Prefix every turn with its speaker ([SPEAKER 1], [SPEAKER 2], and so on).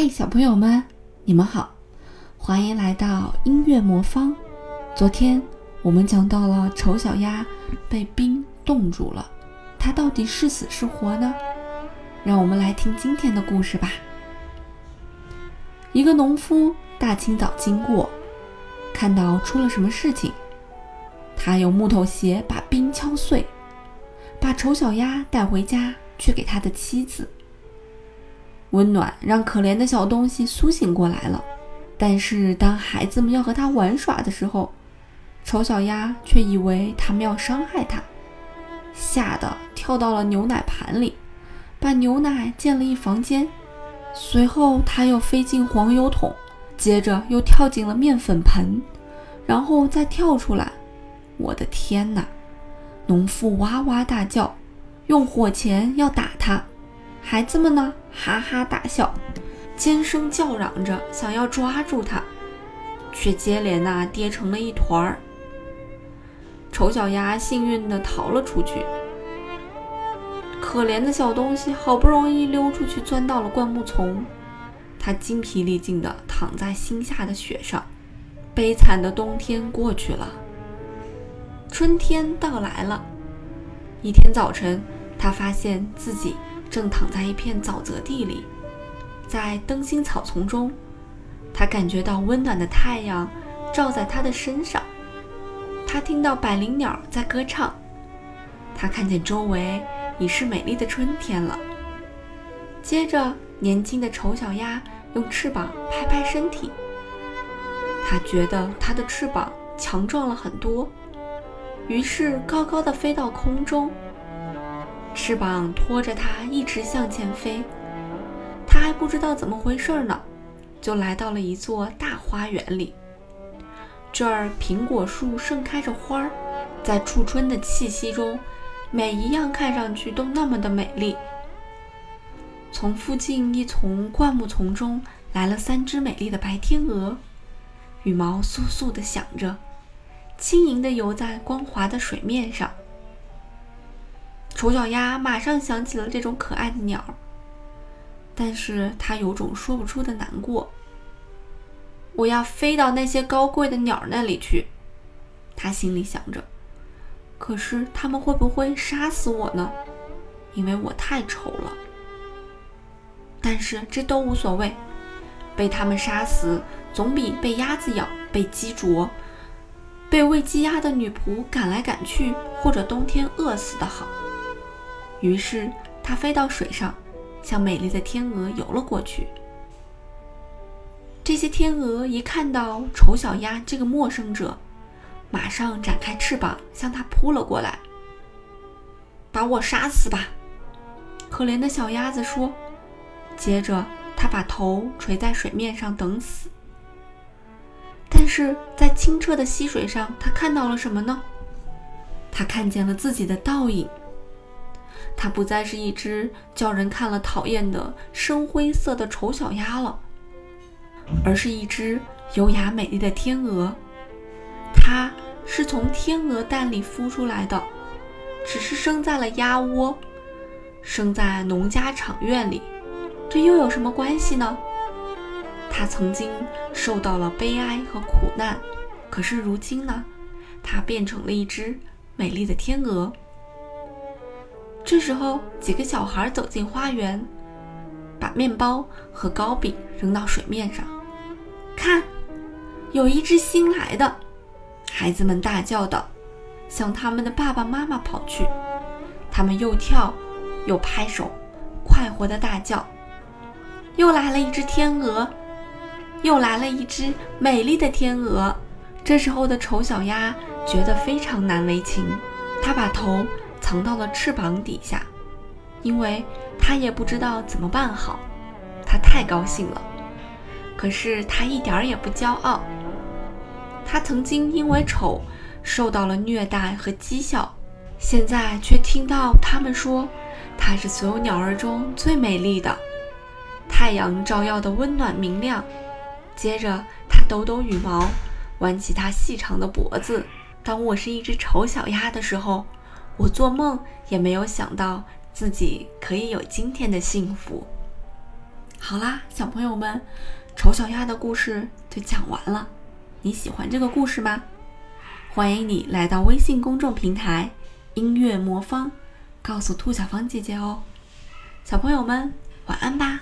[SPEAKER 1] 嘿，小朋友们，你们好，欢迎来到音乐魔方。昨天我们讲到了丑小鸭被冰冻住了，它到底是死是活呢？让我们来听今天的故事吧。一个农夫大清早经过，看到出了什么事情，他用木头鞋把冰敲碎，把丑小鸭带回家去给他的妻子。温暖让可怜的小东西苏醒过来了，但是当孩子们要和它玩耍的时候，丑小鸭却以为他们要伤害它，吓得跳到了牛奶盘里，把牛奶溅了一房间。随后，它又飞进黄油桶，接着又跳进了面粉盆，然后再跳出来。我的天哪！农妇哇哇大叫，用火钳要打它。孩子们呢？哈哈大笑，尖声叫嚷着，想要抓住它，却接连呐跌成了一团儿。丑小鸭幸运地逃了出去。可怜的小东西好不容易溜出去，钻到了灌木丛，它精疲力尽地躺在新下的雪上。悲惨的冬天过去了，春天到来了。一天早晨，它发现自己。正躺在一片沼泽地里，在灯芯草丛中，他感觉到温暖的太阳照在他的身上。他听到百灵鸟在歌唱，他看见周围已是美丽的春天了。接着，年轻的丑小鸭用翅膀拍拍身体，他觉得它的翅膀强壮了很多，于是高高的飞到空中。翅膀拖着它一直向前飞，它还不知道怎么回事呢，就来到了一座大花园里。这儿苹果树盛开着花儿，在初春的气息中，每一样看上去都那么的美丽。从附近一丛灌木丛中来了三只美丽的白天鹅，羽毛簌簌地响着，轻盈地游在光滑的水面上。丑小鸭马上想起了这种可爱的鸟，但是它有种说不出的难过。我要飞到那些高贵的鸟那里去，它心里想着。可是他们会不会杀死我呢？因为我太丑了。但是这都无所谓，被他们杀死总比被鸭子咬、被鸡啄、被喂鸡鸭的女仆赶来赶去，或者冬天饿死的好。于是，它飞到水上，向美丽的天鹅游了过去。这些天鹅一看到丑小鸭这个陌生者，马上展开翅膀向它扑了过来。“把我杀死吧！”可怜的小鸭子说。接着，它把头垂在水面上等死。但是在清澈的溪水上，它看到了什么呢？它看见了自己的倒影。它不再是一只叫人看了讨厌的深灰色的丑小鸭了，而是一只优雅美丽的天鹅。它是从天鹅蛋里孵出来的，只是生在了鸭窝，生在农家场院里，这又有什么关系呢？它曾经受到了悲哀和苦难，可是如今呢，它变成了一只美丽的天鹅。这时候，几个小孩走进花园，把面包和糕饼扔到水面上。看，有一只新来的！孩子们大叫道，向他们的爸爸妈妈跑去。他们又跳又拍手，快活的大叫：“又来了一只天鹅！又来了一只美丽的天鹅！”这时候的丑小鸭觉得非常难为情，它把头。藏到了翅膀底下，因为他也不知道怎么办好。他太高兴了，可是他一点儿也不骄傲。他曾经因为丑受到了虐待和讥笑，现在却听到他们说他是所有鸟儿中最美丽的。太阳照耀的温暖明亮，接着他抖抖羽毛，弯起他细长的脖子。当我是一只丑小鸭的时候。我做梦也没有想到自己可以有今天的幸福。好啦，小朋友们，丑小鸭的故事就讲完了。你喜欢这个故事吗？欢迎你来到微信公众平台“音乐魔方”，告诉兔小芳姐姐哦。小朋友们，晚安吧。